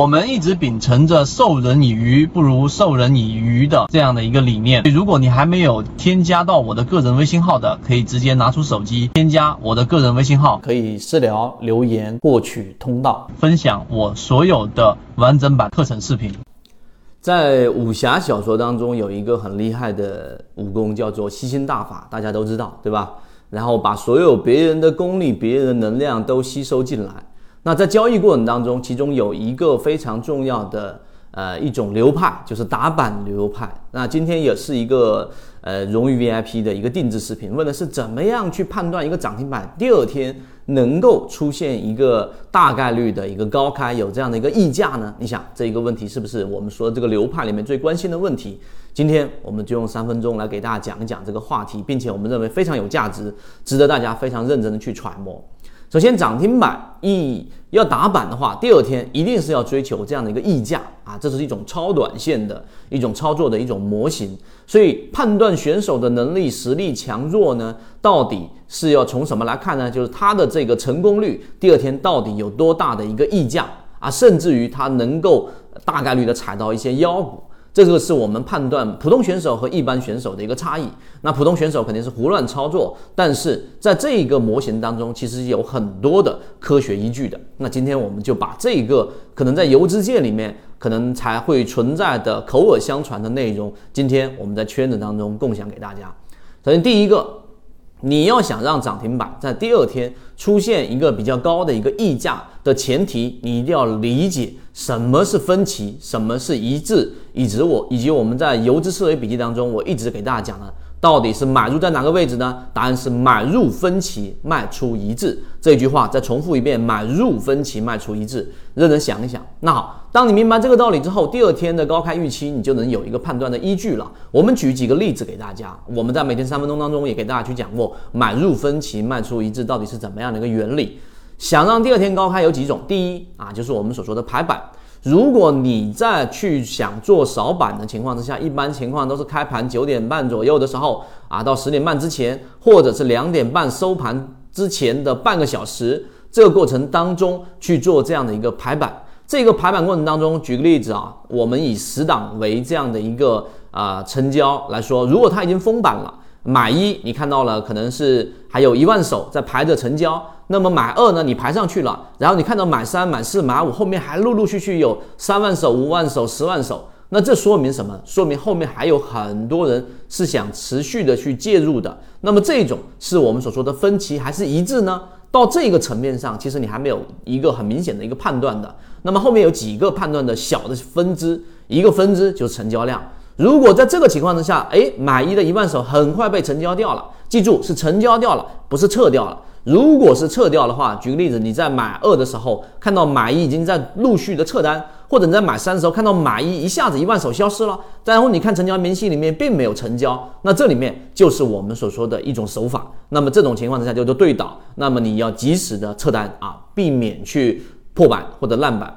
我们一直秉承着授人以鱼不如授人以渔的这样的一个理念。如果你还没有添加到我的个人微信号的，可以直接拿出手机添加我的个人微信号，可以私聊留言获取通道，分享我所有的完整版课程视频。在武侠小说当中，有一个很厉害的武功叫做吸星大法，大家都知道，对吧？然后把所有别人的功力、别人的能量都吸收进来。那在交易过程当中，其中有一个非常重要的呃一种流派，就是打板流派。那今天也是一个呃荣誉 VIP 的一个定制视频，问的是怎么样去判断一个涨停板第二天能够出现一个大概率的一个高开，有这样的一个溢价呢？你想这一个问题是不是我们说这个流派里面最关心的问题？今天我们就用三分钟来给大家讲一讲这个话题，并且我们认为非常有价值，值得大家非常认真的去揣摩。首先，涨停板一要打板的话，第二天一定是要追求这样的一个溢价啊，这是一种超短线的一种操作的一种模型。所以，判断选手的能力实力强弱呢，到底是要从什么来看呢？就是他的这个成功率，第二天到底有多大的一个溢价啊，甚至于他能够大概率的踩到一些妖股。这个是我们判断普通选手和一般选手的一个差异。那普通选手肯定是胡乱操作，但是在这一个模型当中，其实有很多的科学依据的。那今天我们就把这个可能在游资界里面可能才会存在的口耳相传的内容，今天我们在圈子当中共享给大家。首先第一个。你要想让涨停板在第二天出现一个比较高的一个溢价的前提，你一定要理解什么是分歧，什么是一致，以及我以及我们在游资思维笔记当中，我一直给大家讲的。到底是买入在哪个位置呢？答案是买入分歧，卖出一致。这句话再重复一遍：买入分歧，卖出一致。认真想一想。那好，当你明白这个道理之后，第二天的高开预期你就能有一个判断的依据了。我们举几个例子给大家。我们在每天三分钟当中也给大家去讲过，买入分歧，卖出一致到底是怎么样的一个原理。想让第二天高开有几种？第一啊，就是我们所说的排版。如果你在去想做扫板的情况之下，一般情况都是开盘九点半左右的时候啊，到十点半之前，或者是两点半收盘之前的半个小时，这个过程当中去做这样的一个排版。这个排版过程当中，举个例子啊，我们以十档为这样的一个啊成交来说，如果它已经封板了。买一，你看到了，可能是还有一万手在排着成交。那么买二呢？你排上去了，然后你看到买三、买四、买五，后面还陆陆续续有三万手、五万手、十万手。那这说明什么？说明后面还有很多人是想持续的去介入的。那么这种是我们所说的分歧还是一致呢？到这个层面上，其实你还没有一个很明显的一个判断的。那么后面有几个判断的小的分支，一个分支就是成交量。如果在这个情况之下，哎，买一的一万手很快被成交掉了，记住是成交掉了，不是撤掉了。如果是撤掉的话，举个例子，你在买二的时候看到买一已经在陆续的撤单，或者你在买三的时候看到买一一下子一万手消失了，然后你看成交明细里面并没有成交，那这里面就是我们所说的一种手法。那么这种情况之下叫做对倒，那么你要及时的撤单啊，避免去破板或者烂板。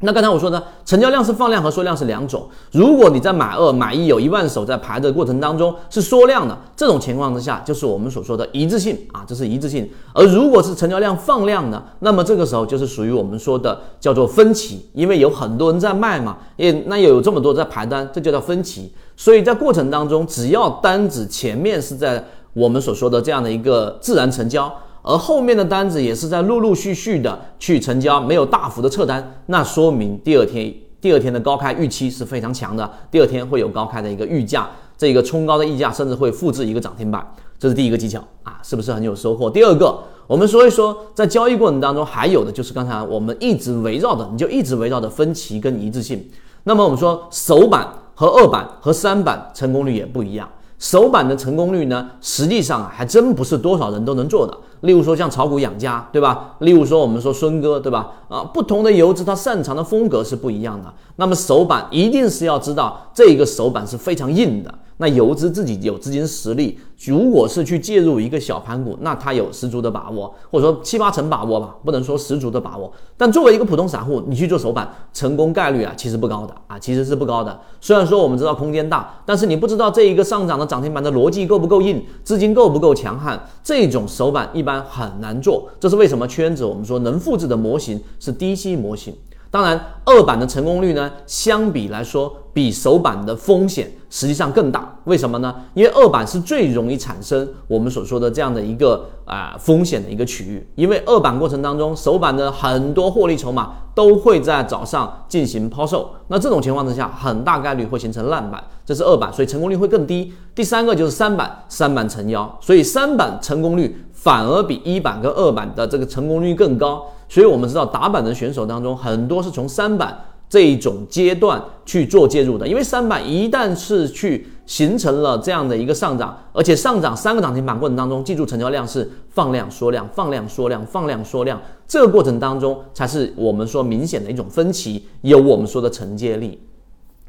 那刚才我说呢成交量是放量和缩量是两种。如果你在买二买一有一万手在排的过程当中是缩量的，这种情况之下就是我们所说的一致性啊，这是一致性。而如果是成交量放量的，那么这个时候就是属于我们说的叫做分歧，因为有很多人在卖嘛，也那又有这么多在排单，这就叫分歧。所以在过程当中，只要单子前面是在我们所说的这样的一个自然成交。而后面的单子也是在陆陆续续的去成交，没有大幅的撤单，那说明第二天第二天的高开预期是非常强的，第二天会有高开的一个预价，这个冲高的溢价甚至会复制一个涨停板，这是第一个技巧啊，是不是很有收获？第二个，我们说一说在交易过程当中还有的就是刚才我们一直围绕的，你就一直围绕的分歧跟一致性。那么我们说首板和二板和三板成功率也不一样。首板的成功率呢，实际上啊还真不是多少人都能做的。例如说像炒股养家，对吧？例如说我们说孙哥，对吧？啊，不同的游资他擅长的风格是不一样的。那么首板一定是要知道这个首板是非常硬的。那游资自己有资金实力，如果是去介入一个小盘股，那他有十足的把握，或者说七八成把握吧，不能说十足的把握。但作为一个普通散户，你去做首板，成功概率啊其实不高的啊，其实是不高的。虽然说我们知道空间大，但是你不知道这一个上涨的涨停板的逻辑够不够硬，资金够不够强悍，这种首板一般很难做。这是为什么圈子我们说能复制的模型是低吸模型。当然，二板的成功率呢，相比来说比首板的风险实际上更大。为什么呢？因为二板是最容易产生我们所说的这样的一个啊、风险的一个区域。因为二板过程当中，首板的很多获利筹码都会在早上进行抛售，那这种情况之下，很大概率会形成烂板，这是二板，所以成功率会更低。第三个就是三板，三板成妖，所以三板成功率反而比一板跟二板的这个成功率更高。所以我们知道打板的选手当中，很多是从三板这一种阶段去做介入的，因为三板一旦是去形成了这样的一个上涨，而且上涨三个涨停板过程当中，记住成交量是放量缩量、放量缩量、放量缩量，这个过程当中才是我们说明显的一种分歧，有我们说的承接力。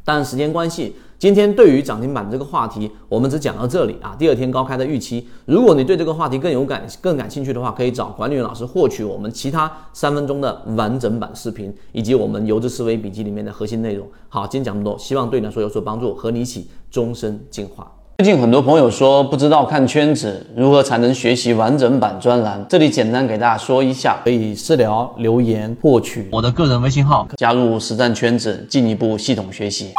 但时间关系，今天对于涨停板这个话题，我们只讲到这里啊。第二天高开的预期，如果你对这个话题更有感、更感兴趣的话，可以找管理员老师获取我们其他三分钟的完整版视频，以及我们游资思维笔记里面的核心内容。好，今天讲这么多，希望对你来说有所帮助，和你一起终身进化。最近很多朋友说不知道看圈子如何才能学习完整版专栏，这里简单给大家说一下，可以私聊留言获取我的个人微信号加入实战圈子，进一步系统学习。